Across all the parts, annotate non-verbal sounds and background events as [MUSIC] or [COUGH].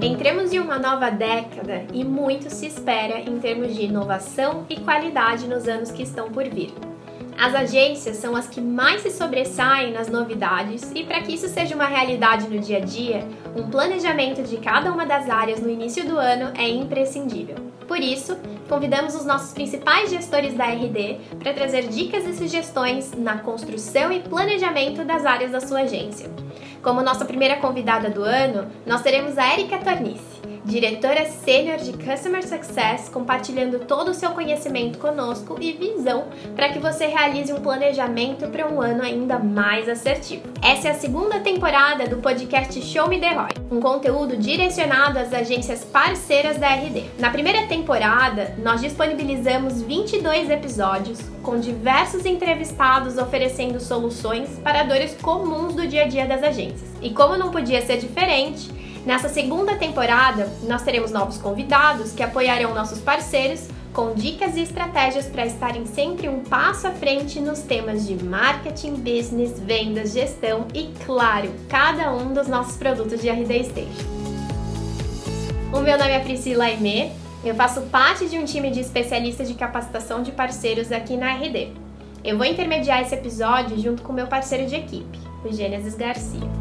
Entremos em uma nova década e muito se espera em termos de inovação e qualidade nos anos que estão por vir. As agências são as que mais se sobressaem nas novidades e para que isso seja uma realidade no dia a dia, um planejamento de cada uma das áreas no início do ano é imprescindível. Por isso, convidamos os nossos principais gestores da RD para trazer dicas e sugestões na construção e planejamento das áreas da sua agência. Como nossa primeira convidada do ano, nós teremos a Erika Tornice diretora sênior de Customer Success, compartilhando todo o seu conhecimento conosco e visão para que você realize um planejamento para um ano ainda mais assertivo. Essa é a segunda temporada do podcast Show Me The ROI, um conteúdo direcionado às agências parceiras da RD. Na primeira temporada, nós disponibilizamos 22 episódios com diversos entrevistados oferecendo soluções para dores comuns do dia a dia das agências. E como não podia ser diferente, Nessa segunda temporada, nós teremos novos convidados que apoiarão nossos parceiros com dicas e estratégias para estarem sempre um passo à frente nos temas de marketing, business, vendas, gestão e, claro, cada um dos nossos produtos de RD Station. O meu nome é Priscila Aimee, eu faço parte de um time de especialistas de capacitação de parceiros aqui na RD. Eu vou intermediar esse episódio junto com meu parceiro de equipe, o Gênesis Garcia.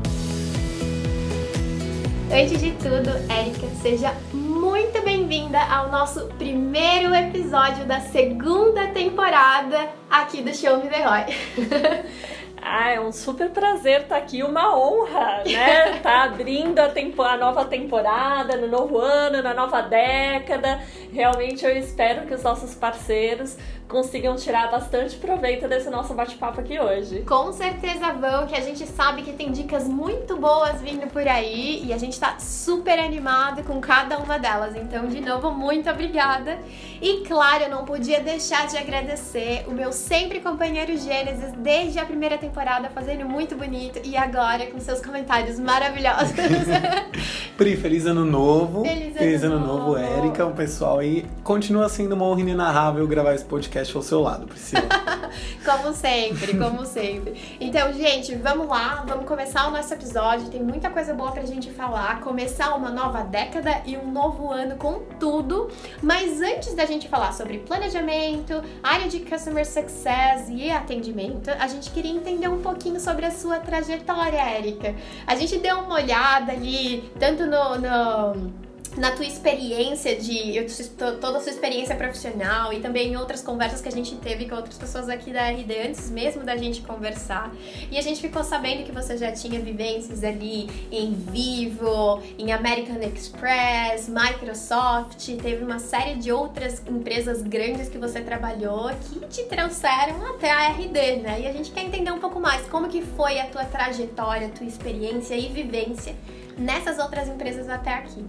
Antes de tudo, Érica, seja muito bem-vinda ao nosso primeiro episódio da segunda temporada aqui do Show Me The Roy. [LAUGHS] Ah, é um super prazer estar aqui, uma honra, né? [LAUGHS] Tá abrindo a, tempo, a nova temporada, no novo ano, na nova década. Realmente eu espero que os nossos parceiros consigam tirar bastante proveito desse nosso bate-papo aqui hoje. Com certeza vão, que a gente sabe que tem dicas muito boas vindo por aí e a gente tá super animado com cada uma delas. Então, de novo, muito obrigada. E claro, eu não podia deixar de agradecer o meu sempre companheiro Gênesis desde a primeira temporada, fazendo muito bonito e agora com seus comentários maravilhosos. [LAUGHS] Pri, feliz ano novo. Feliz ano, feliz ano novo, novo Érica, o pessoal aí. Continua sendo uma honra inenarrável gravar esse podcast podcast ao seu lado, Priscila. [LAUGHS] como sempre, como sempre. Então, gente, vamos lá, vamos começar o nosso episódio. Tem muita coisa boa pra gente falar. Começar uma nova década e um novo ano com tudo. Mas antes da gente falar sobre planejamento, área de customer success e atendimento, a gente queria entender um pouquinho sobre a sua trajetória, Érica. A gente deu uma olhada ali, tanto no, no na tua experiência de toda a sua experiência profissional e também em outras conversas que a gente teve com outras pessoas aqui da RD antes mesmo da gente conversar. E a gente ficou sabendo que você já tinha vivências ali em Vivo, em American Express, Microsoft, teve uma série de outras empresas grandes que você trabalhou que te trouxeram até a RD, né? E a gente quer entender um pouco mais como que foi a tua trajetória, a tua experiência e vivência nessas outras empresas até aqui.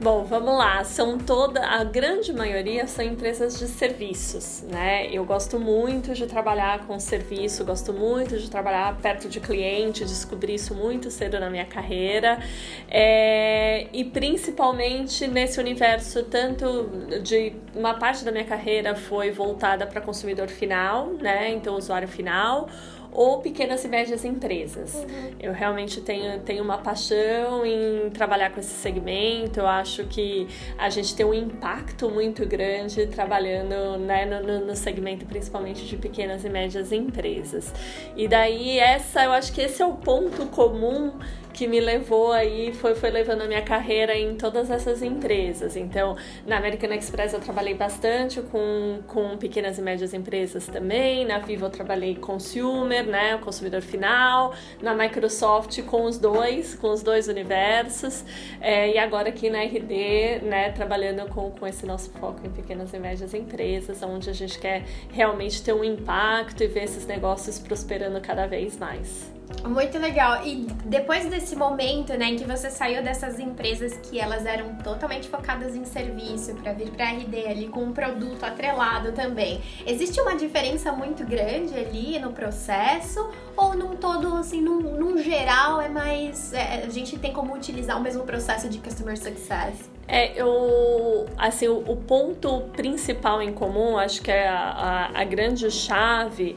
Bom, vamos lá. São toda a grande maioria são empresas de serviços, né? Eu gosto muito de trabalhar com serviço, gosto muito de trabalhar perto de cliente, descobri isso muito cedo na minha carreira é, e principalmente nesse universo tanto de uma parte da minha carreira foi voltada para consumidor final, né? Então usuário final ou pequenas e médias empresas. Uhum. Eu realmente tenho, tenho uma paixão em trabalhar com esse segmento. Eu acho que a gente tem um impacto muito grande trabalhando né, no, no segmento principalmente de pequenas e médias empresas. E daí essa, eu acho que esse é o ponto comum que me levou aí, foi, foi levando a minha carreira em todas essas empresas. Então, na American Express eu trabalhei bastante com, com pequenas e médias empresas também, na Vivo eu trabalhei consumer, né, o consumidor final, na Microsoft com os dois, com os dois universos, é, e agora aqui na RD, né, trabalhando com, com esse nosso foco em pequenas e médias empresas, onde a gente quer realmente ter um impacto e ver esses negócios prosperando cada vez mais. Muito legal. E depois desse momento, né, em que você saiu dessas empresas que elas eram totalmente focadas em serviço para vir para RD ali com um produto atrelado também, existe uma diferença muito grande ali no processo ou num todo assim, num, num geral é mais é, a gente tem como utilizar o mesmo processo de customer success? É, eu, assim, o, o, ponto principal em comum, acho que é a, a, a grande chave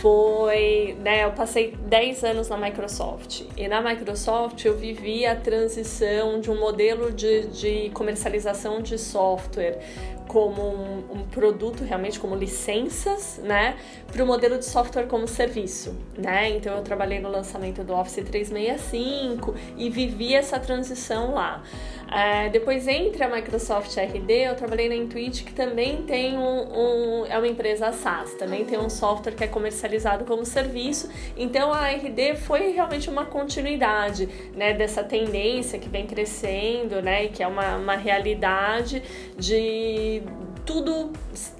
foi, né, eu passei 10 anos na Microsoft. E na Microsoft eu vivi a transição de um modelo de, de comercialização de software como um, um, produto realmente como licenças, né, para o modelo de software como serviço, né? Então eu trabalhei no lançamento do Office 365 e vivi essa transição lá. É, depois entre a Microsoft RD, eu trabalhei na Intuit, que também tem um, um, é uma empresa SaaS, também tem um software que é comercializado como serviço. Então a RD foi realmente uma continuidade, né, dessa tendência que vem crescendo, né, e que é uma, uma realidade de tudo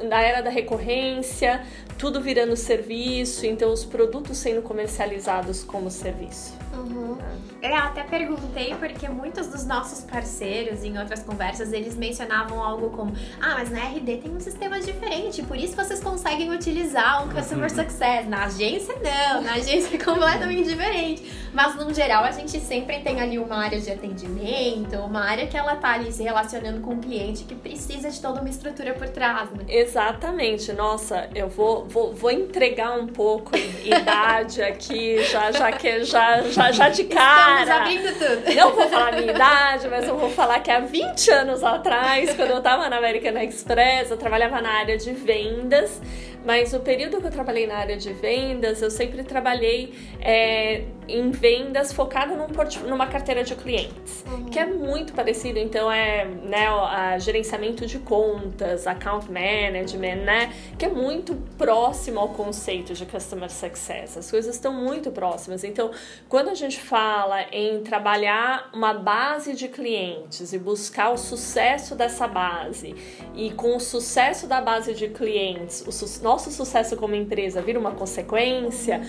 na era da recorrência, tudo virando serviço, então os produtos sendo comercializados como serviço. Uhum. Eu até perguntei porque muitos dos nossos parceiros em outras conversas eles mencionavam algo como: ah, mas na RD tem um sistema diferente, por isso vocês conseguem utilizar um Customer. [LAUGHS] Success. Na agência, não, na agência é completamente diferente. Mas no geral, a gente sempre tem ali uma área de atendimento, uma área que ela tá ali se relacionando com o um cliente que precisa de toda uma estrutura por trás. Né? Exatamente. Nossa, eu vou, vou, vou entregar um pouco idade aqui, já, já que já, já, já de cara. Estamos abrindo tudo. Não vou falar minha idade, mas eu vou falar que há 20 anos atrás, quando eu tava na American Express, eu trabalhava na área de vendas. Mas o período que eu trabalhei na área de vendas, eu sempre trabalhei é, em vendas focada num numa carteira de clientes, uhum. que é muito parecido. Então, é né, a gerenciamento de contas, account management, né? Que é muito próximo ao conceito de customer success. As coisas estão muito próximas. Então, quando a gente fala em trabalhar uma base de clientes e buscar o sucesso dessa base, e com o sucesso da base de clientes, o su nosso sucesso como empresa vira uma consequência,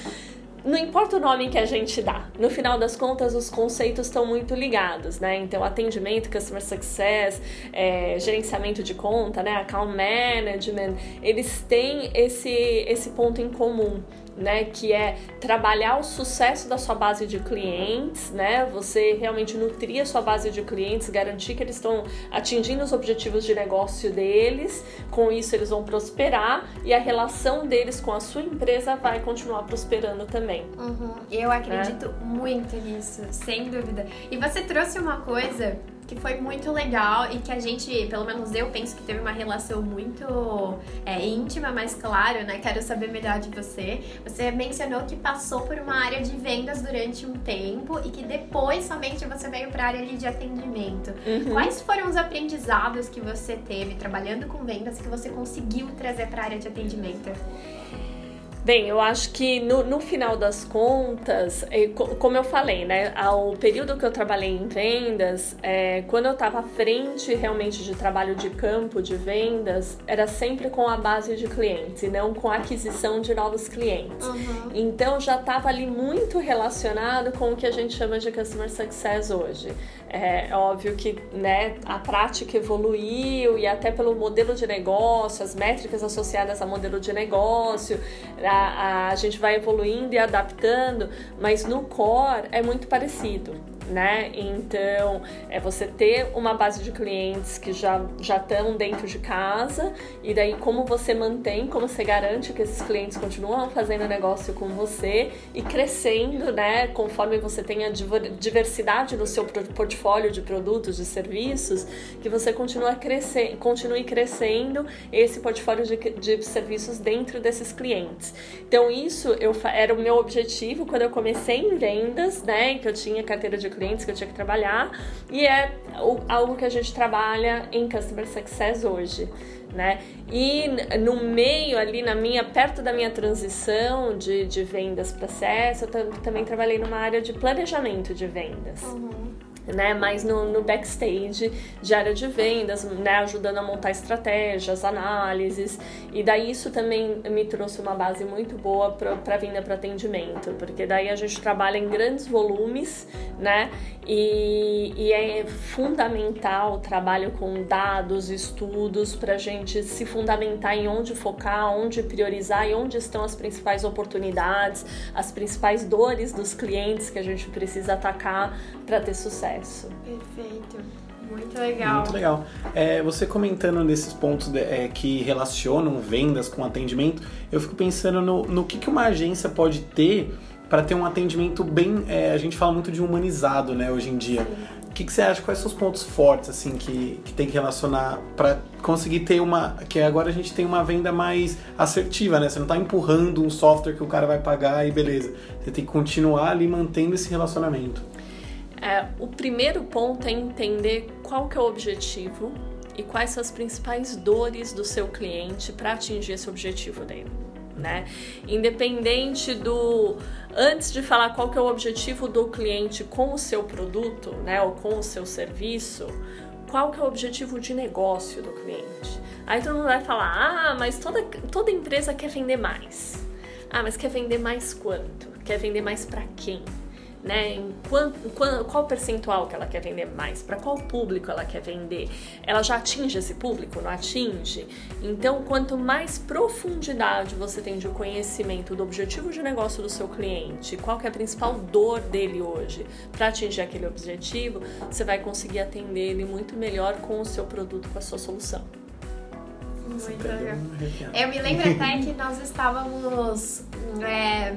não importa o nome que a gente dá, no final das contas os conceitos estão muito ligados, né? Então, atendimento, customer success, é, gerenciamento de conta, né? Account management, eles têm esse, esse ponto em comum né, que é trabalhar o sucesso da sua base de clientes, né? Você realmente nutrir a sua base de clientes, garantir que eles estão atingindo os objetivos de negócio deles, com isso eles vão prosperar e a relação deles com a sua empresa vai continuar prosperando também. Uhum. Eu acredito é. muito nisso, sem dúvida. E você trouxe uma coisa que foi muito legal e que a gente, pelo menos eu penso que teve uma relação muito é, íntima, mas claro, né? Quero saber melhor de você. Você mencionou que passou por uma área de vendas durante um tempo e que depois somente você veio para a área de atendimento. Uhum. Quais foram os aprendizados que você teve trabalhando com vendas que você conseguiu trazer para a área de atendimento? Bem, eu acho que no, no final das contas, é, como eu falei, né, ao período que eu trabalhei em vendas, é, quando eu estava à frente realmente de trabalho de campo, de vendas, era sempre com a base de clientes e não com a aquisição de novos clientes. Uhum. Então já estava ali muito relacionado com o que a gente chama de customer success hoje. É óbvio que né, a prática evoluiu e até pelo modelo de negócio, as métricas associadas ao modelo de negócio, a, a gente vai evoluindo e adaptando, mas no core é muito parecido né? Então, é você ter uma base de clientes que já já estão dentro de casa e daí como você mantém, como você garante que esses clientes continuam fazendo negócio com você e crescendo, né? Conforme você tenha diversidade no seu portfólio de produtos, de serviços, que você continue crescendo, continue crescendo esse portfólio de, de serviços dentro desses clientes. Então, isso eu, era o meu objetivo quando eu comecei em vendas, né? Que eu tinha carteira de clientes que eu tinha que trabalhar e é algo que a gente trabalha em Customer Success hoje. Né? E no meio ali, na minha, perto da minha transição de, de vendas para CS, eu também trabalhei numa área de planejamento de vendas. Uhum né, mais no, no, backstage de área de vendas, né, ajudando a montar estratégias, análises, e daí isso também me trouxe uma base muito boa para vinda para atendimento, porque daí a gente trabalha em grandes volumes, né, E, e, é fundamental o trabalho com dados, estudos, para a gente se fundamentar em onde focar, onde priorizar e onde estão as principais oportunidades, as principais dores dos clientes que a gente precisa atacar para ter sucesso. Perfeito. Muito legal. Muito legal. É, você comentando nesses pontos de, é, que relacionam vendas com atendimento, eu fico pensando no, no que, que uma agência pode ter para ter um atendimento bem. É, a gente fala muito de humanizado, né, hoje em dia. O que, que você acha? Quais são os pontos fortes assim que, que tem que relacionar para conseguir ter uma. Que agora a gente tem uma venda mais assertiva, né? Você não está empurrando um software que o cara vai pagar e beleza. Você tem que continuar ali mantendo esse relacionamento. É, o primeiro ponto é entender qual que é o objetivo e quais são as principais dores do seu cliente para atingir esse objetivo dele né? Independente do antes de falar qual que é o objetivo do cliente com o seu produto, né, ou com o seu serviço, qual que é o objetivo de negócio do cliente? Aí todo mundo vai falar: "Ah, mas toda toda empresa quer vender mais". Ah, mas quer vender mais quanto? Quer vender mais para quem? Né? Em quanto, qual percentual que ela quer vender mais? Para qual público ela quer vender? Ela já atinge esse público? Não atinge? Então, quanto mais profundidade você tem de conhecimento do objetivo de negócio do seu cliente, qual é a principal dor dele hoje para atingir aquele objetivo, você vai conseguir atender ele muito melhor com o seu produto, com a sua solução. Muito legal. Eu me lembro até que nós estávamos. É,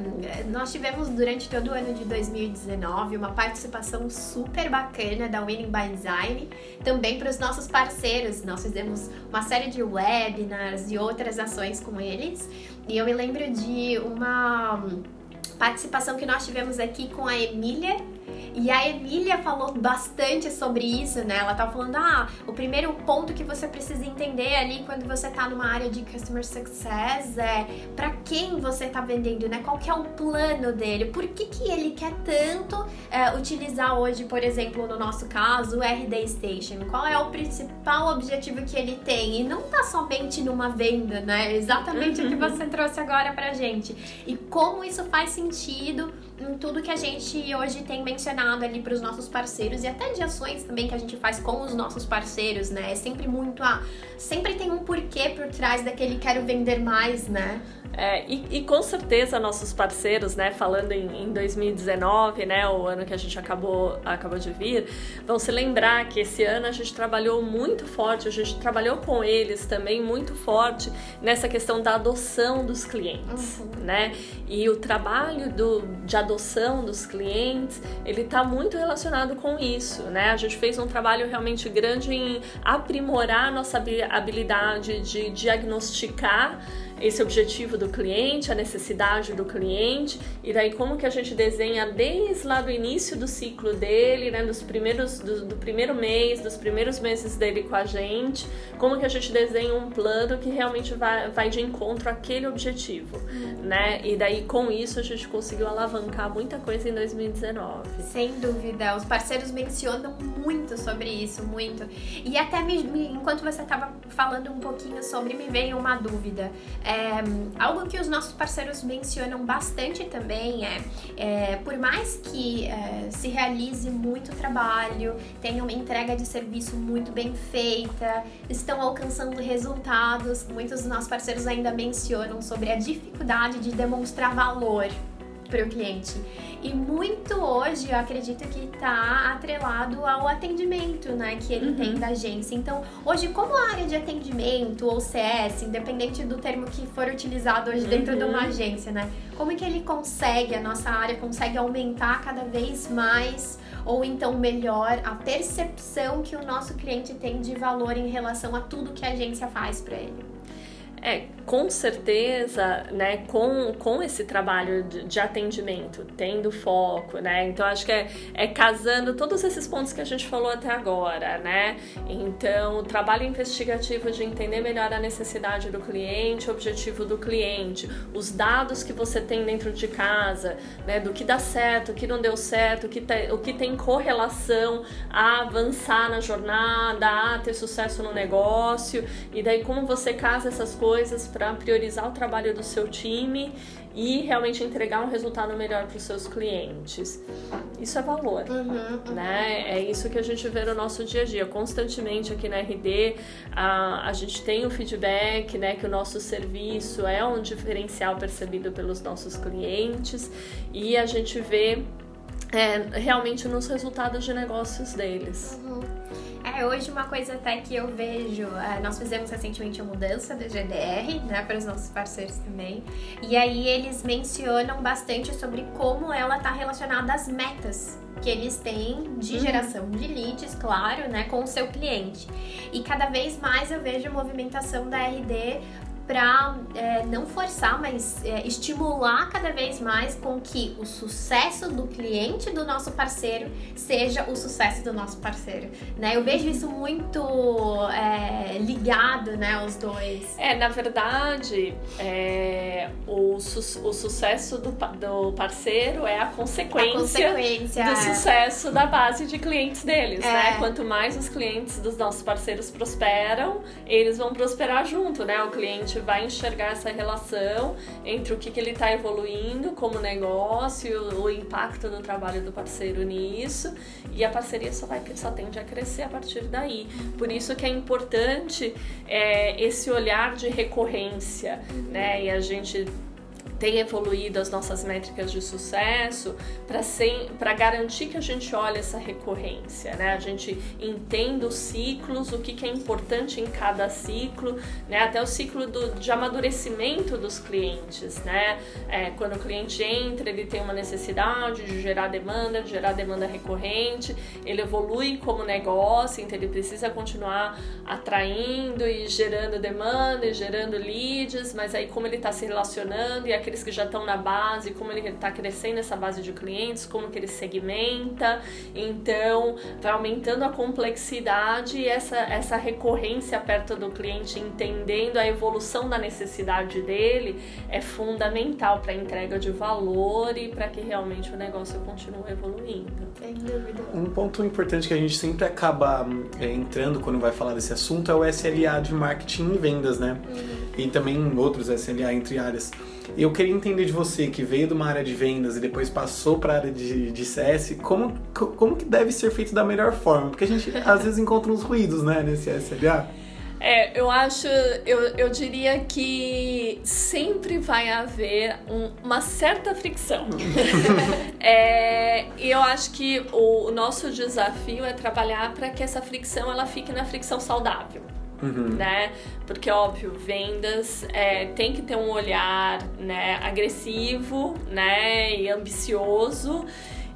nós tivemos durante todo o ano de 2019 uma participação super bacana da Winning by Design, também para os nossos parceiros. Nós fizemos uma série de webinars e outras ações com eles. E eu me lembro de uma participação que nós tivemos aqui com a Emília e a Emília falou bastante sobre isso, né? Ela tá falando, ah, o primeiro ponto que você precisa entender ali quando você tá numa área de customer success é para quem você tá vendendo, né? Qual que é o plano dele? Por que, que ele quer tanto é, utilizar hoje, por exemplo, no nosso caso, o RD Station? Qual é o principal objetivo que ele tem? E não tá somente numa venda, né? Exatamente o que você trouxe agora pra gente. E como isso faz sentido em tudo que a gente hoje tem mencionado ali para os nossos parceiros e até de ações também que a gente faz com os nossos parceiros, né? É sempre muito a. Sempre tem um porquê por trás daquele quero vender mais, né? É, e, e, com certeza nossos parceiros, né, falando em, em, 2019, né, o ano que a gente acabou, acabou de vir, vão se lembrar que esse ano a gente trabalhou muito forte, a gente trabalhou com eles também muito forte nessa questão da adoção dos clientes, uhum. né? E o trabalho do, de adoção dos clientes, ele está muito relacionado com isso, né? A gente fez um trabalho realmente grande em aprimorar a nossa habilidade de diagnosticar esse objetivo do cliente, a necessidade do cliente, e daí como que a gente desenha desde lá do início do ciclo dele, né, dos primeiros, do, do primeiro mês, dos primeiros meses dele com a gente, como que a gente desenha um plano que realmente vai, vai de encontro àquele objetivo, uhum. né, e daí com isso a gente conseguiu alavancar muita coisa em 2019. Sem dúvida, os parceiros mencionam muito sobre isso, muito, e até me, enquanto você estava falando um pouquinho sobre, me veio uma dúvida, é, algo que os nossos parceiros mencionam bastante também é, é por mais que é, se realize muito trabalho, tenha uma entrega de serviço muito bem feita, estão alcançando resultados, muitos dos nossos parceiros ainda mencionam sobre a dificuldade de demonstrar valor para o cliente. E muito hoje eu acredito que está atrelado ao atendimento, né, que ele uhum. tem da agência. Então, hoje, como a área de atendimento ou CS, independente do termo que for utilizado hoje dentro de uma uhum. agência, né, como é que ele consegue, a nossa área consegue aumentar cada vez mais ou então melhor a percepção que o nosso cliente tem de valor em relação a tudo que a agência faz para ele? É, com certeza, né, com, com esse trabalho de, de, atendimento, tendo foco, né, então acho que é, é casando todos esses pontos que a gente falou até agora, né, então o trabalho investigativo de entender melhor a necessidade do cliente, o objetivo do cliente, os dados que você tem dentro de casa, né, do que dá certo, o que não deu certo, o que, te, o que tem correlação a avançar na jornada, a ter sucesso no negócio, e daí como você casa essas coisas coisas para priorizar o trabalho do seu time e realmente entregar um resultado melhor para os seus clientes. Isso é valor, uhum, né? É isso que a gente vê no nosso dia a dia. Constantemente aqui na RD, a, a gente tem o feedback, né? Que o nosso serviço é um diferencial percebido pelos nossos clientes e a gente vê é, realmente nos resultados de negócios deles. Uhum. É, hoje uma coisa até que eu vejo, é, nós fizemos recentemente a mudança do GDR, né, para os nossos parceiros também, e aí eles mencionam bastante sobre como ela está relacionada às metas que eles têm de uhum. geração de leads, claro, né, com o seu cliente. E cada vez mais eu vejo movimentação da RD para é, não forçar, mas é, estimular cada vez mais com que o sucesso do cliente do nosso parceiro seja o sucesso do nosso parceiro, né? Eu vejo isso muito é, ligado, né, aos dois. É, na verdade, é, o, su o sucesso do, do parceiro é a consequência, a consequência do é. sucesso da base de clientes deles, né? É. Quanto mais os clientes dos nossos parceiros prosperam, eles vão prosperar junto, né? O cliente vai enxergar essa relação entre o que, que ele está evoluindo como negócio, o impacto do trabalho do parceiro nisso, e a parceria só, vai, só tende a crescer a partir daí. Por isso que é importante é, esse olhar de recorrência, né? E a gente tem evoluído as nossas métricas de sucesso para garantir que a gente olhe essa recorrência, né? A gente entenda os ciclos, o que, que é importante em cada ciclo, né? Até o ciclo do, de amadurecimento dos clientes, né? É, quando o cliente entra, ele tem uma necessidade de gerar demanda, de gerar demanda recorrente, ele evolui como negócio, então ele precisa continuar atraindo e gerando demanda e gerando leads, mas aí como ele está se relacionando e aquele aqueles que já estão na base, como ele está crescendo essa base de clientes, como que ele segmenta. Então, vai aumentando a complexidade e essa, essa recorrência perto do cliente, entendendo a evolução da necessidade dele, é fundamental para a entrega de valor e para que realmente o negócio continue evoluindo. Sem dúvida. Um ponto importante que a gente sempre acaba é, entrando quando vai falar desse assunto é o SLA de marketing e vendas, né? Uhum. E também outros SLA entre áreas. Eu queria entender de você, que veio de uma área de vendas e depois passou para a área de, de CS, como, como que deve ser feito da melhor forma? Porque a gente às vezes encontra uns ruídos, né, nesse SLA. É, eu acho, eu, eu diria que sempre vai haver um, uma certa fricção. [LAUGHS] é, e eu acho que o, o nosso desafio é trabalhar para que essa fricção ela fique na fricção saudável. Uhum. né? Porque, óbvio, vendas é, tem que ter um olhar né, agressivo né, e ambicioso.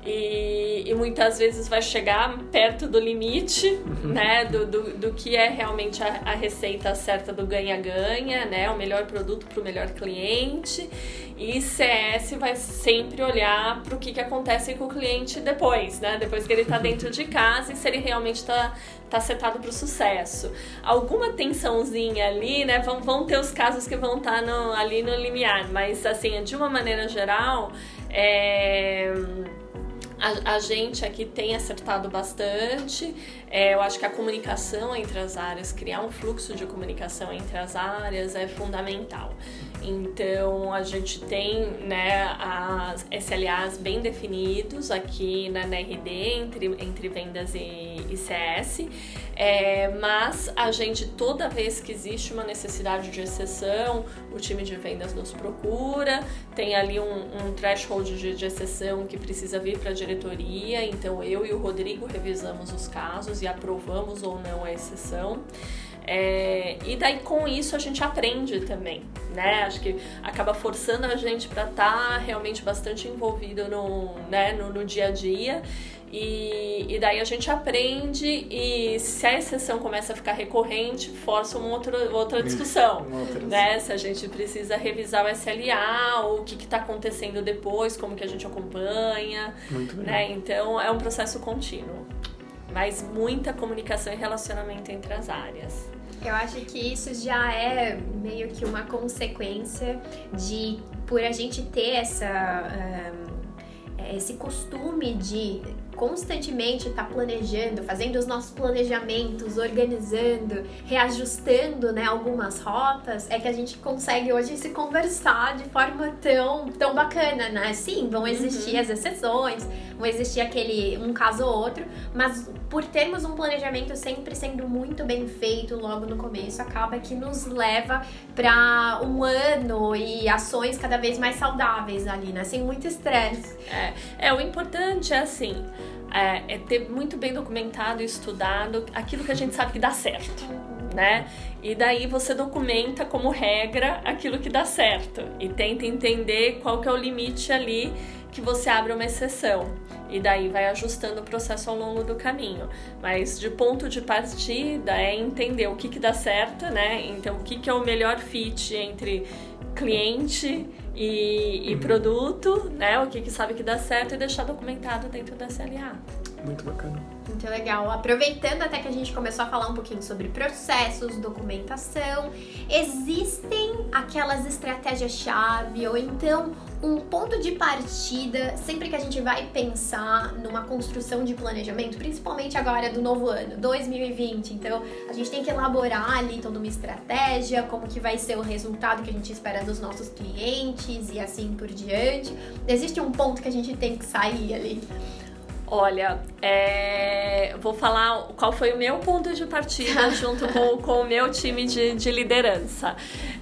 E, e, muitas vezes vai chegar perto do limite, uhum. né, do, do, do, que é realmente a, a receita certa do ganha-ganha, né, o melhor produto para o melhor cliente. E CS vai sempre olhar para o que, que acontece com o cliente depois, né, depois que ele está dentro de [LAUGHS] casa e se ele realmente está tá setado para o sucesso. Alguma tensãozinha ali, né, vão, vão ter os casos que vão estar tá ali no limiar, mas assim, de uma maneira geral, é a, a, gente aqui tem acertado bastante. É, eu acho que a comunicação entre as áreas, criar um fluxo de comunicação entre as áreas é fundamental. Então a gente tem né, as SLAs bem definidos aqui na NRD entre, entre vendas e, e CS, é, mas a gente toda vez que existe uma necessidade de exceção, o time de vendas nos procura, tem ali um, um threshold de, de exceção que precisa vir para a diretoria, então eu e o Rodrigo revisamos os casos e aprovamos ou não a exceção. É, e daí com isso a gente aprende também, né? Acho que acaba forçando a gente para estar tá realmente bastante envolvido no, né, no, no dia a dia. E, e, daí a gente aprende e se a exceção começa a ficar recorrente, força uma outra, outra discussão. Uma outra né? Se a gente precisa revisar o SLA, ou o que está acontecendo depois, como que a gente acompanha. Muito né? Então é um processo contínuo. Mas muita comunicação e relacionamento entre as áreas. Eu acho que isso já é meio que uma consequência de por a gente ter essa um, esse costume de constantemente está planejando, fazendo os nossos planejamentos, organizando, reajustando né, algumas rotas, é que a gente consegue hoje se conversar de forma tão, tão bacana, né? Sim, vão existir uhum. as exceções, vão existir aquele um caso ou outro, mas por termos um planejamento sempre sendo muito bem feito logo no começo, acaba que nos leva para um ano e ações cada vez mais saudáveis ali, né? Sem muito estresse. É, é, o importante é assim, é, é ter muito bem documentado e estudado aquilo que a gente sabe que dá certo. Né? E daí você documenta como regra aquilo que dá certo e tenta entender qual que é o limite ali que você abre uma exceção e daí vai ajustando o processo ao longo do caminho. Mas de ponto de partida é entender o que, que dá certo, né? Então, o que, que é o melhor fit entre cliente e, e uhum. produto, né? O que, que sabe que dá certo e deixar documentado dentro da SLA. Muito bacana. Muito legal. Aproveitando até que a gente começou a falar um pouquinho sobre processos, documentação, existem aquelas estratégias-chave ou então um ponto de partida sempre que a gente vai pensar numa construção de planejamento, principalmente agora do novo ano, 2020. Então, a gente tem que elaborar ali toda uma estratégia, como que vai ser o resultado que a gente espera dos nossos clientes e assim por diante. Existe um ponto que a gente tem que sair ali. Olha, é... vou falar qual foi o meu ponto de partida [LAUGHS] junto com, com o meu time de, de liderança.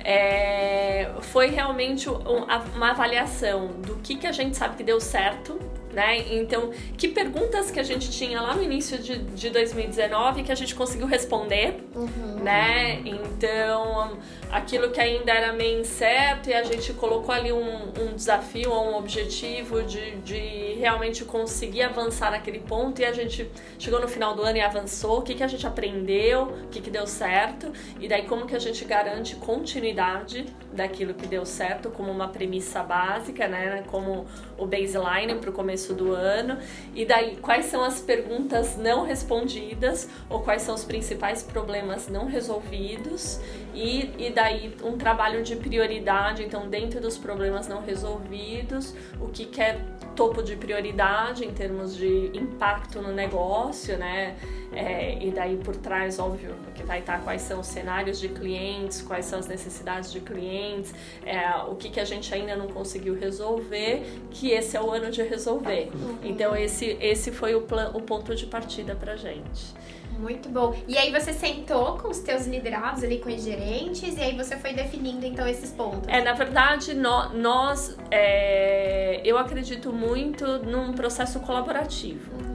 É... Foi realmente uma avaliação do que, que a gente sabe que deu certo né? Então, que perguntas que a gente tinha lá no início de, de 2019 que a gente conseguiu responder, uhum. né? Então, aquilo que ainda era meio incerto e a gente colocou ali um, um desafio ou um objetivo de, de realmente conseguir avançar naquele ponto e a gente chegou no final do ano e avançou. O que, que a gente aprendeu, o que, que deu certo e daí como que a gente garante continuidade daquilo que deu certo como uma premissa básica, né? Como o baseline para o começo do ano. E daí, quais são as perguntas não respondidas ou quais são os principais problemas não resolvidos? E, e daí, um trabalho de prioridade. Então, dentro dos problemas não resolvidos, o que, que é topo de prioridade em termos de impacto no negócio, né? É, e daí por trás, óbvio, que vai estar quais são os cenários de clientes, quais são as necessidades de clientes, é, o que, que a gente ainda não conseguiu resolver, que esse é o ano de resolver. Então esse, esse foi o, plan, o ponto de partida pra gente. Muito bom. E aí você sentou com os teus liderados ali, com os gerentes, e aí você foi definindo então esses pontos. É, na verdade, no, nós, é, eu acredito muito num processo colaborativo. Uhum.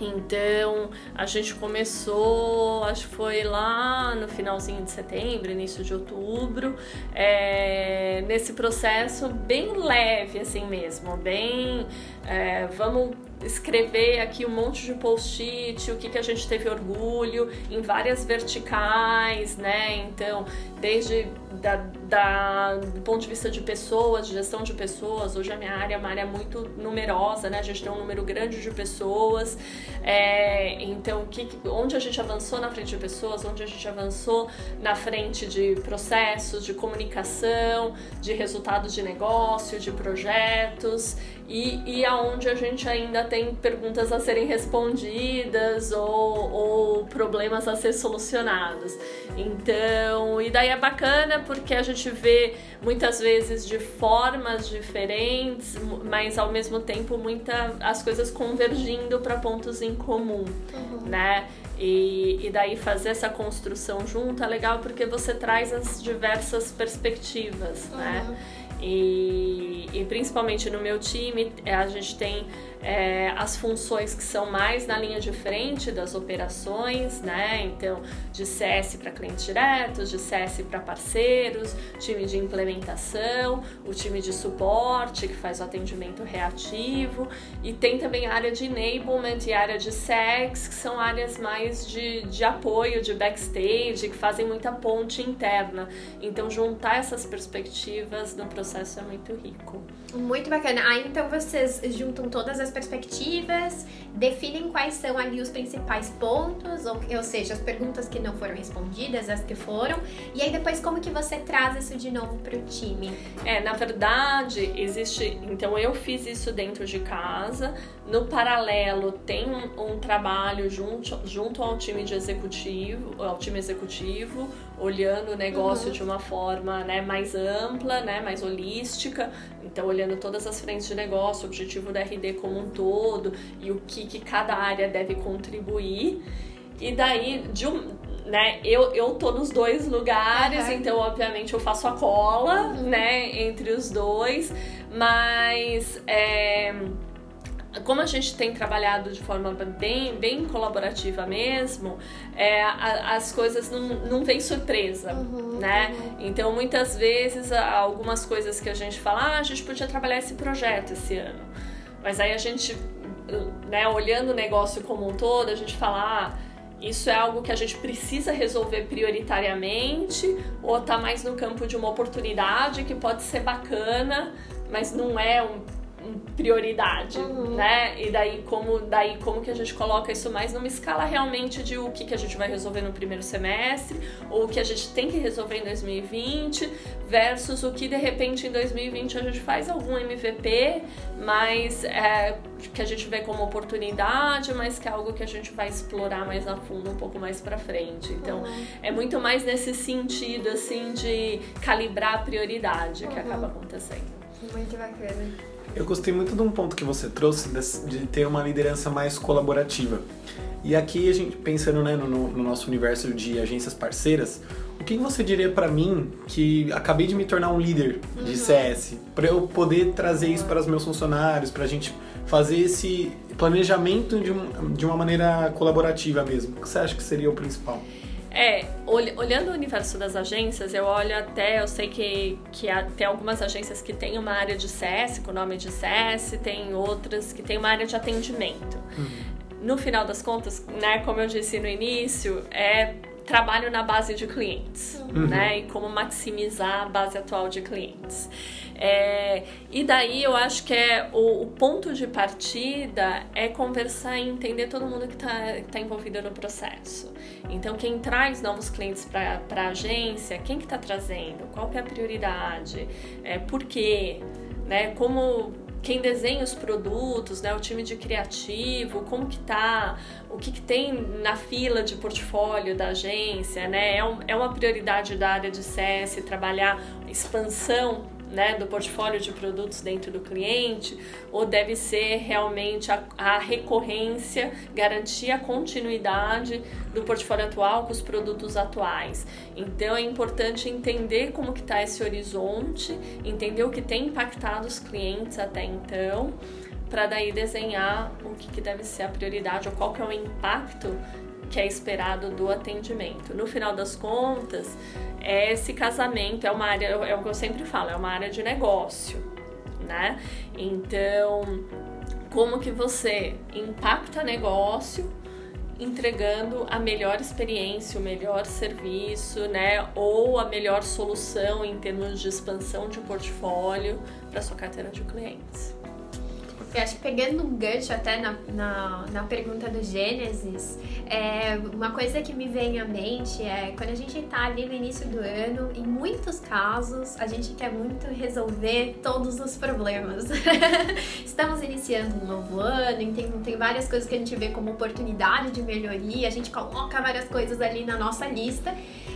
Então a gente começou, acho que foi lá no finalzinho de setembro, início de outubro, é, nesse processo bem leve assim mesmo, bem é, vamos escrever aqui um monte de post-it, o que, que a gente teve orgulho, em várias verticais, né? Então, desde da, da, do ponto de vista de pessoas, de gestão de pessoas, hoje a minha área é uma área muito numerosa, né? A gente tem um número grande de pessoas. É, então, que, onde a gente avançou na frente de pessoas, onde a gente avançou na frente de processos, de comunicação, de resultados de negócio, de projetos e, e aonde a gente ainda tem perguntas a serem respondidas ou, ou problemas a ser solucionados. Então, e daí é bacana porque a gente vê muitas vezes de formas diferentes, mas ao mesmo tempo muita as coisas convergindo para pontos em comum, uhum. né? E, e daí fazer essa construção junto é legal porque você traz as diversas perspectivas, né? uhum. né? E, e, principalmente no meu time, a gente tem é, as funções que são mais na linha de frente das operações, né? Então, de CS para clientes diretos, de CS para parceiros, time de implementação, o time de suporte que faz o atendimento reativo e tem também a área de enablement e a área de sex, que são áreas mais de, de apoio, de backstage, que fazem muita ponte interna. Então, juntar essas perspectivas no processo é muito rico. Muito bacana. Aí, então, vocês juntam todas as perspectivas, definem quais são ali os principais pontos, ou, ou seja, as perguntas que não foram respondidas, as que foram, e aí depois como que você traz isso de novo para o time? É, na verdade, existe. Então eu fiz isso dentro de casa. No paralelo, tem um, um trabalho junto, junto ao time de executivo, ao time executivo, olhando o negócio uhum. de uma forma né, mais ampla, né, mais holística. Então, olhando todas as frentes de negócio, o objetivo da RD como um todo e o que, que cada área deve contribuir. E daí, de um, né, eu, eu tô nos dois lugares, uhum. então obviamente eu faço a cola, uhum. né, entre os dois, mas é, como a gente tem trabalhado de forma bem, bem colaborativa mesmo, é, a, as coisas não, não surpresa, uhum, né? Uhum. Então, muitas vezes, algumas coisas que a gente fala, ah, a gente podia trabalhar esse projeto esse ano. Mas aí a gente, né, olhando o negócio como um todo, a gente fala, ah, isso é algo que a gente precisa resolver prioritariamente ou tá mais no campo de uma oportunidade que pode ser bacana, mas não é um prioridade, uhum. né? E daí como daí como que a gente coloca isso mais numa escala realmente de o que, que a gente vai resolver no primeiro semestre ou o que a gente tem que resolver em 2020 versus o que de repente em 2020 a gente faz algum MVP, mas é, que a gente vê como oportunidade, mas que é algo que a gente vai explorar mais a fundo um pouco mais para frente. Então uhum. é muito mais nesse sentido assim de calibrar a prioridade que uhum. acaba acontecendo. Muito bacana. Eu gostei muito de um ponto que você trouxe de ter uma liderança mais colaborativa. E aqui a gente pensando né, no, no nosso universo de agências parceiras, o que você diria para mim que acabei de me tornar um líder de uhum. CS, para eu poder trazer isso para os meus funcionários, para a gente fazer esse planejamento de, um, de uma maneira colaborativa mesmo? O que você acha que seria o principal? É, olhando o universo das agências, eu olho até, eu sei que, que há, tem algumas agências que têm uma área de CS, com o nome de CS, tem outras que têm uma área de atendimento. Uhum. No final das contas, né, como eu disse no início, é trabalho na base de clientes, uhum. né? E como maximizar a base atual de clientes. É, e daí eu acho que é o, o, ponto de partida é conversar e entender todo mundo que está tá envolvido no processo. Então, quem traz novos clientes para a agência, quem que está trazendo, qual que é a prioridade, é, por quê, né? Como quem desenha os produtos, né, o time de criativo, como que tá, o que, que tem na fila de portfólio da agência, né? É, um, é uma prioridade da área de CS trabalhar expansão né, do portfólio de produtos dentro do cliente, ou deve ser realmente a, a, recorrência, garantir a continuidade do portfólio atual com os produtos atuais. Então é importante entender como que está esse horizonte, entender o que tem impactado os clientes até então, para daí desenhar o que, que deve ser a prioridade ou qual que é o impacto que é esperado do atendimento. No final das contas, esse casamento é uma área, é o que eu sempre falo, é uma área de negócio, né? Então, como que você impacta negócio entregando a melhor experiência, o melhor serviço, né, ou a melhor solução em termos de expansão de portfólio para sua carteira de clientes. Eu acho que pegando um gancho até na, na, na pergunta do Gênesis, é, uma coisa que me vem à mente é quando a gente está ali no início do ano, em muitos casos a gente quer muito resolver todos os problemas. [LAUGHS] Estamos iniciando um novo ano, então tem várias coisas que a gente vê como oportunidade de melhoria, a gente coloca várias coisas ali na nossa lista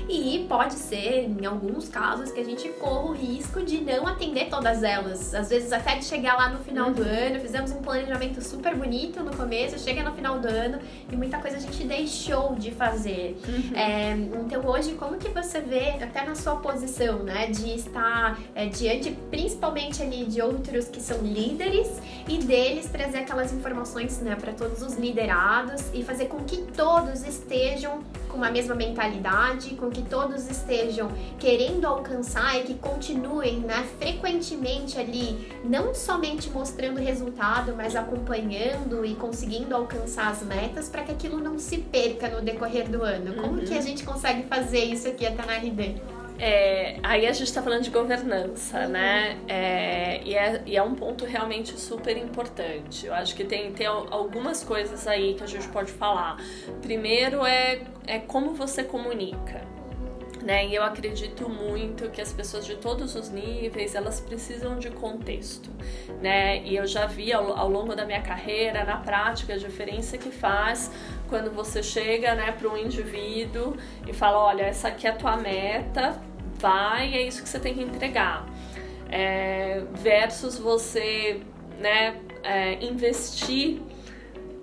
e pode ser, em alguns casos, que a gente corra o risco de não atender todas elas. Às vezes, até de chegar lá no final do uhum. ano, fizemos um planejamento super bonito no começo, chega no final do ano e muita coisa a gente deixou de fazer. Uhum. É, então, hoje, como que você vê, até na sua posição, né, de estar é, diante, principalmente ali, de outros que são líderes e deles trazer aquelas informações, né, para todos os liderados e fazer com que todos estejam com a mesma mentalidade, com que todos estejam querendo alcançar e que continuem né, frequentemente ali, não somente mostrando resultado, mas acompanhando e conseguindo alcançar as metas para que aquilo não se perca no decorrer do ano. Como uhum. que a gente consegue fazer isso aqui até na RD? É, aí a gente está falando de governança, uhum. né? É, e, é, e é um ponto realmente super importante. Eu acho que tem, tem algumas coisas aí que a gente pode falar. Primeiro é, é como você comunica. Né? E eu acredito muito que as pessoas de todos os níveis elas precisam de contexto, né? E eu já vi ao, ao longo da minha carreira, na prática, a diferença que faz quando você chega, né, para um indivíduo e fala, olha, essa aqui é a tua meta, vai, é isso que você tem que entregar, é, versus você, né, é, investir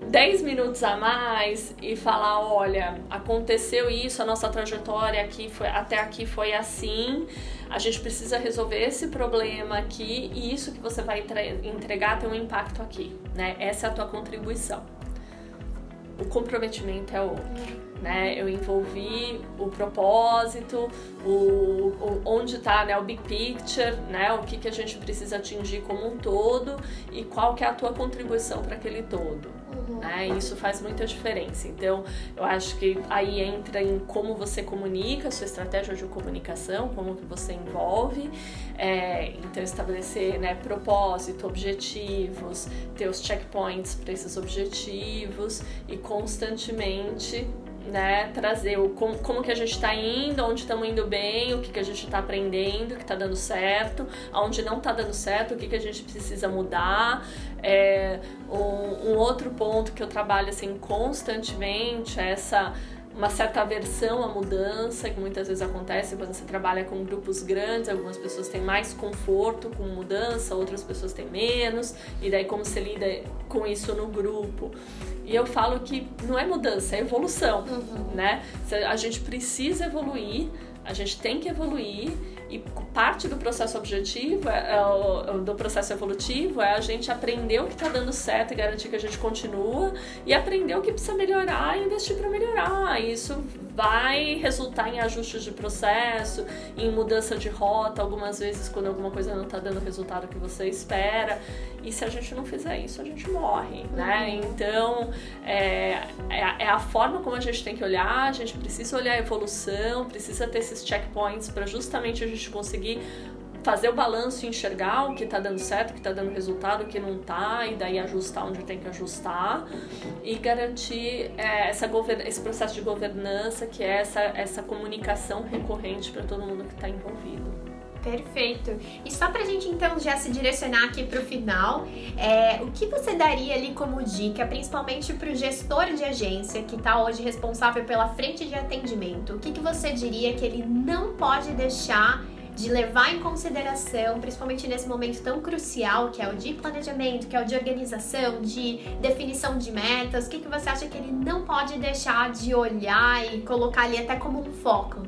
10 minutos a mais e falar, olha, aconteceu isso, a nossa trajetória aqui foi até aqui foi assim, a gente precisa resolver esse problema aqui e isso que você vai entregar tem um impacto aqui, né? Essa é a tua contribuição. O comprometimento é outro. Né? Eu envolvi o propósito, o, o onde está né, o big picture, né? O que, que a gente precisa atingir como um todo e qual que é a tua contribuição para aquele todo. Uhum. Né? Isso faz muita diferença. Então, eu acho que aí entra em como você comunica, sua estratégia de comunicação, como que você envolve. É, então, estabelecer né, propósito, objetivos, ter os checkpoints para esses objetivos e constantemente né, trazer o, como, como que a gente está indo, onde estamos indo bem, o que, que a gente está aprendendo, o que está dando certo, aonde não está dando certo, o que, que a gente precisa mudar. É, um, um outro ponto que eu trabalho assim constantemente é essa uma certa aversão à mudança, que muitas vezes acontece quando você trabalha com grupos grandes, algumas pessoas têm mais conforto com mudança, outras pessoas têm menos, e daí como você lida com isso no grupo. E eu falo que não é mudança, é evolução, uhum. né? A gente precisa evoluir, a gente tem que evoluir e parte do processo objetivo, é, é do processo evolutivo, é a gente aprender o que está dando certo e garantir que a gente continua e aprender o que precisa melhorar e investir para melhorar. Isso vai resultar em ajustes de processo, em mudança de rota, algumas vezes quando alguma coisa não está dando o resultado que você espera. E se a gente não fizer isso, a gente morre, né? Uhum. Então, é, é, a forma como a gente tem que olhar, a gente precisa olhar a evolução, precisa ter esses checkpoints para justamente a gente conseguir fazer o balanço e enxergar o que está dando certo, o que está dando resultado, o que não está, e daí ajustar onde tem que ajustar e garantir é, essa esse processo de governança, que é essa, essa comunicação recorrente para todo mundo que está envolvido. Perfeito. E só pra gente então já se direcionar aqui pro final, é, o que você daria ali como dica, principalmente pro gestor de agência que tá hoje responsável pela frente de atendimento? O que, que você diria que ele não pode deixar de levar em consideração, principalmente nesse momento tão crucial que é o de planejamento, que é o de organização, de definição de metas, o que, que você acha que ele não pode deixar de olhar e colocar ali até como um foco?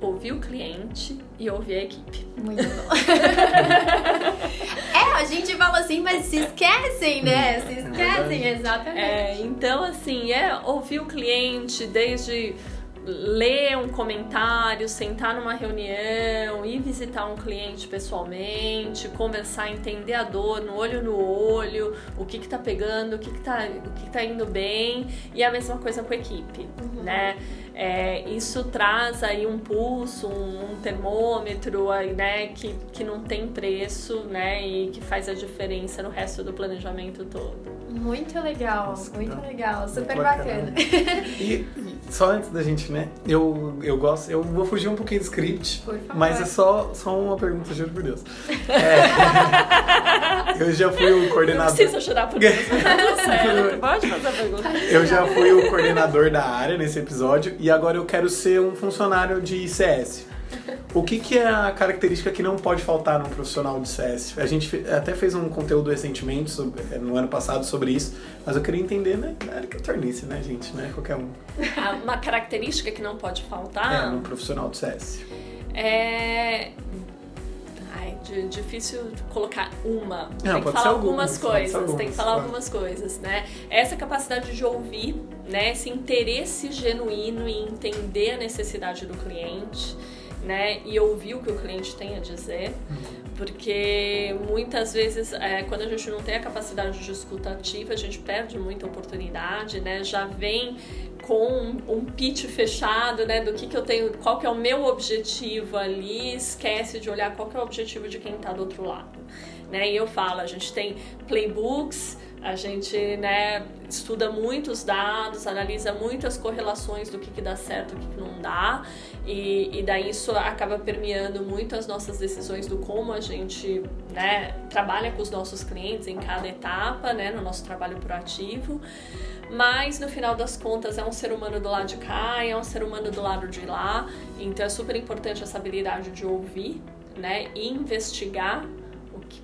Ouvir o cliente e ouvir a equipe. Muito bom. [LAUGHS] é, a gente fala assim, mas se esquecem, né? Se esquecem, exatamente. É, então, assim, é ouvir o cliente desde ler um comentário, sentar numa reunião, ir visitar um cliente pessoalmente, conversar, entender a dor no olho no olho, o que que tá pegando, o que que tá, o que, que tá indo bem, e a mesma coisa com a equipe, uhum. né? É, isso traz aí um pulso, um, um, termômetro aí, né, que, que não tem preço, né, e que faz a diferença no resto do planejamento todo. Muito legal, Nossa, muito legal, super muito bacana. bacana. E, e, só antes da gente, né? Eu, eu gosto, eu vou fugir um pouquinho do script, mas é só, só uma pergunta, juro por Deus. É, eu já fui o coordenador. Não precisa chorar por Deus, [LAUGHS] tá pode fazer a pergunta. Eu já fui o coordenador da área nesse episódio e agora eu quero ser um funcionário de ICS. O que, que é a característica que não pode faltar num profissional de CS? A gente até fez um conteúdo recentemente, sobre, é, no ano passado, sobre isso, mas eu queria entender, né? Área que tornice, né, gente? Não é qualquer um. [LAUGHS] Uma característica que não pode faltar? É, num profissional de CS. É Ai, difícil colocar uma. Não, tem que falar algumas, algumas coisas, algumas, tem que falar claro. algumas coisas, né? Essa capacidade de ouvir, né? Esse interesse genuíno em entender a necessidade do cliente né? E ouvir o que o cliente tem a dizer. porque muitas vezes, é, quando a gente não tem a capacidade de escuta ativa, a gente perde muita oportunidade, né? Já vem com um pitch fechado, né, do que, que eu tenho, qual que é o meu objetivo ali, esquece de olhar qual que é o objetivo de quem está do outro lado, né? E eu falo, a gente tem playbooks, a gente né, estuda muitos dados, analisa muitas correlações do que, que dá certo e o que, que não dá, e, e daí isso acaba permeando muito as nossas decisões do como a gente né, trabalha com os nossos clientes em cada etapa, né, no nosso trabalho proativo. Mas no final das contas é um ser humano do lado de cá, é um ser humano do lado de lá, então é super importante essa habilidade de ouvir né, e investigar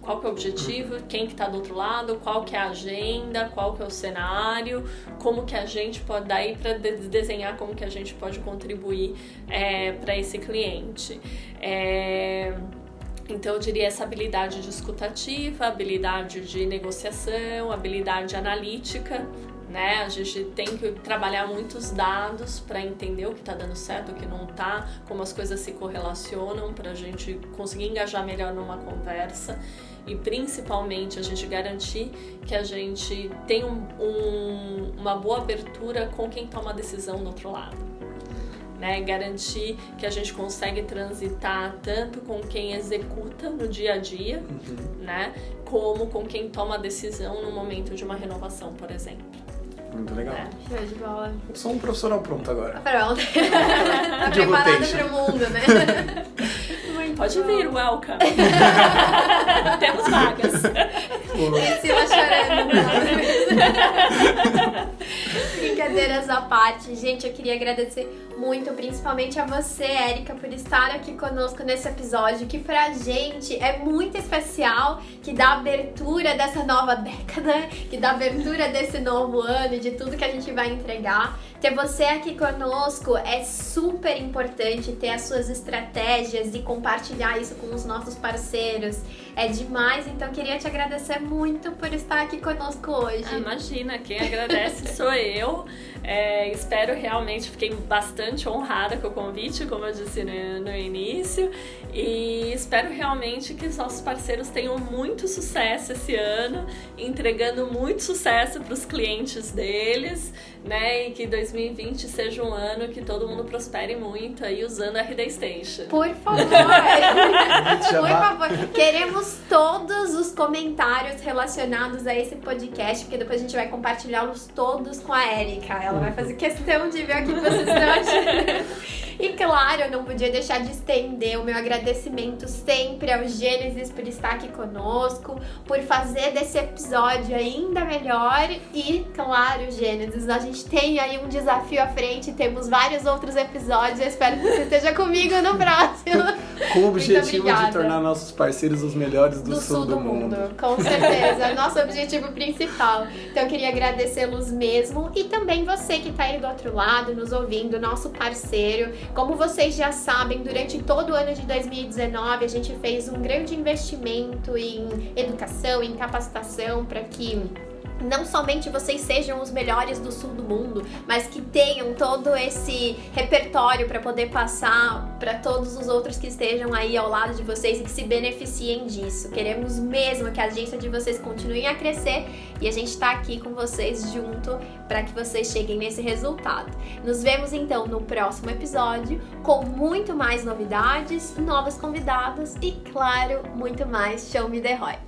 qual que é o objetivo, quem que está do outro lado, qual que é a agenda, qual que é o cenário, como que a gente pode daí para desenhar como que a gente pode contribuir é, para esse cliente. É, então eu diria essa habilidade de escutativa, habilidade de negociação, habilidade analítica, né? A gente tem que trabalhar muitos dados para entender o que está dando certo, o que não está, como as coisas se correlacionam, para a gente conseguir engajar melhor numa conversa e principalmente a gente garantir que a gente tem um, um, uma boa abertura com quem toma a decisão do outro lado. Né, garantir que a gente consegue transitar tanto com quem executa no dia a dia, uhum. né, como com quem toma a decisão no momento de uma renovação, por exemplo. Muito legal. É, show de bola. Eu sou um profissional pronto agora. Pronto. [LAUGHS] tá preparado para o mundo, né? Muito [LAUGHS] Pode bom. vir, welcome. [LAUGHS] Temos vagas. Priscila chorando. Brincadeiras à parte. Gente, eu queria agradecer muito, principalmente a você, Érica, por estar aqui conosco nesse episódio, que pra gente é muito especial, que dá abertura dessa nova [LAUGHS] década, que dá abertura desse novo ano, de tudo que a gente vai entregar. Ter você aqui conosco é super importante, ter as suas estratégias e compartilhar isso com os nossos parceiros. É demais, então queria te agradecer muito por estar aqui conosco hoje. Ah, imagina, quem agradece sou eu. É, espero realmente, fiquei bastante honrada com o convite, como eu disse no, no início, e espero realmente que os nossos parceiros tenham muito sucesso esse ano, entregando muito sucesso para os clientes deles, né? E que 2020 seja um ano que todo mundo prospere muito aí usando a RD Station. Por favor! [LAUGHS] Por favor, queremos todos os comentários relacionados a esse podcast, porque depois a gente vai compartilhá-los todos com a Erika. Ela vai fazer questão de ver aqui que vocês estão achando. E claro, eu não podia deixar de estender o meu agradecimento sempre ao Gênesis por estar aqui conosco, por fazer desse episódio ainda melhor. E claro, Gênesis, a gente tem aí um desafio à frente, temos vários outros episódios. Eu espero que você esteja comigo no próximo. [LAUGHS] Com o objetivo de tornar nossos parceiros os melhores do, do sul, sul, do, mundo. mundo. Com certeza, [LAUGHS] nosso objetivo principal. Então eu queria agradecê-los mesmo e também você que está aí do outro lado, nos ouvindo, nosso parceiro. Como vocês já sabem, durante todo o ano de 2019 a gente fez um grande investimento em educação, em capacitação para que não somente vocês sejam os melhores do sul do mundo, mas que tenham todo esse repertório para poder passar para todos os outros que estejam aí ao lado de vocês e que se beneficiem disso. Queremos mesmo que a agência de vocês continue a crescer e a gente está aqui com vocês junto para que vocês cheguem nesse resultado. Nos vemos então no próximo episódio com muito mais novidades, novos convidados e, claro, muito mais Show Me The Roy.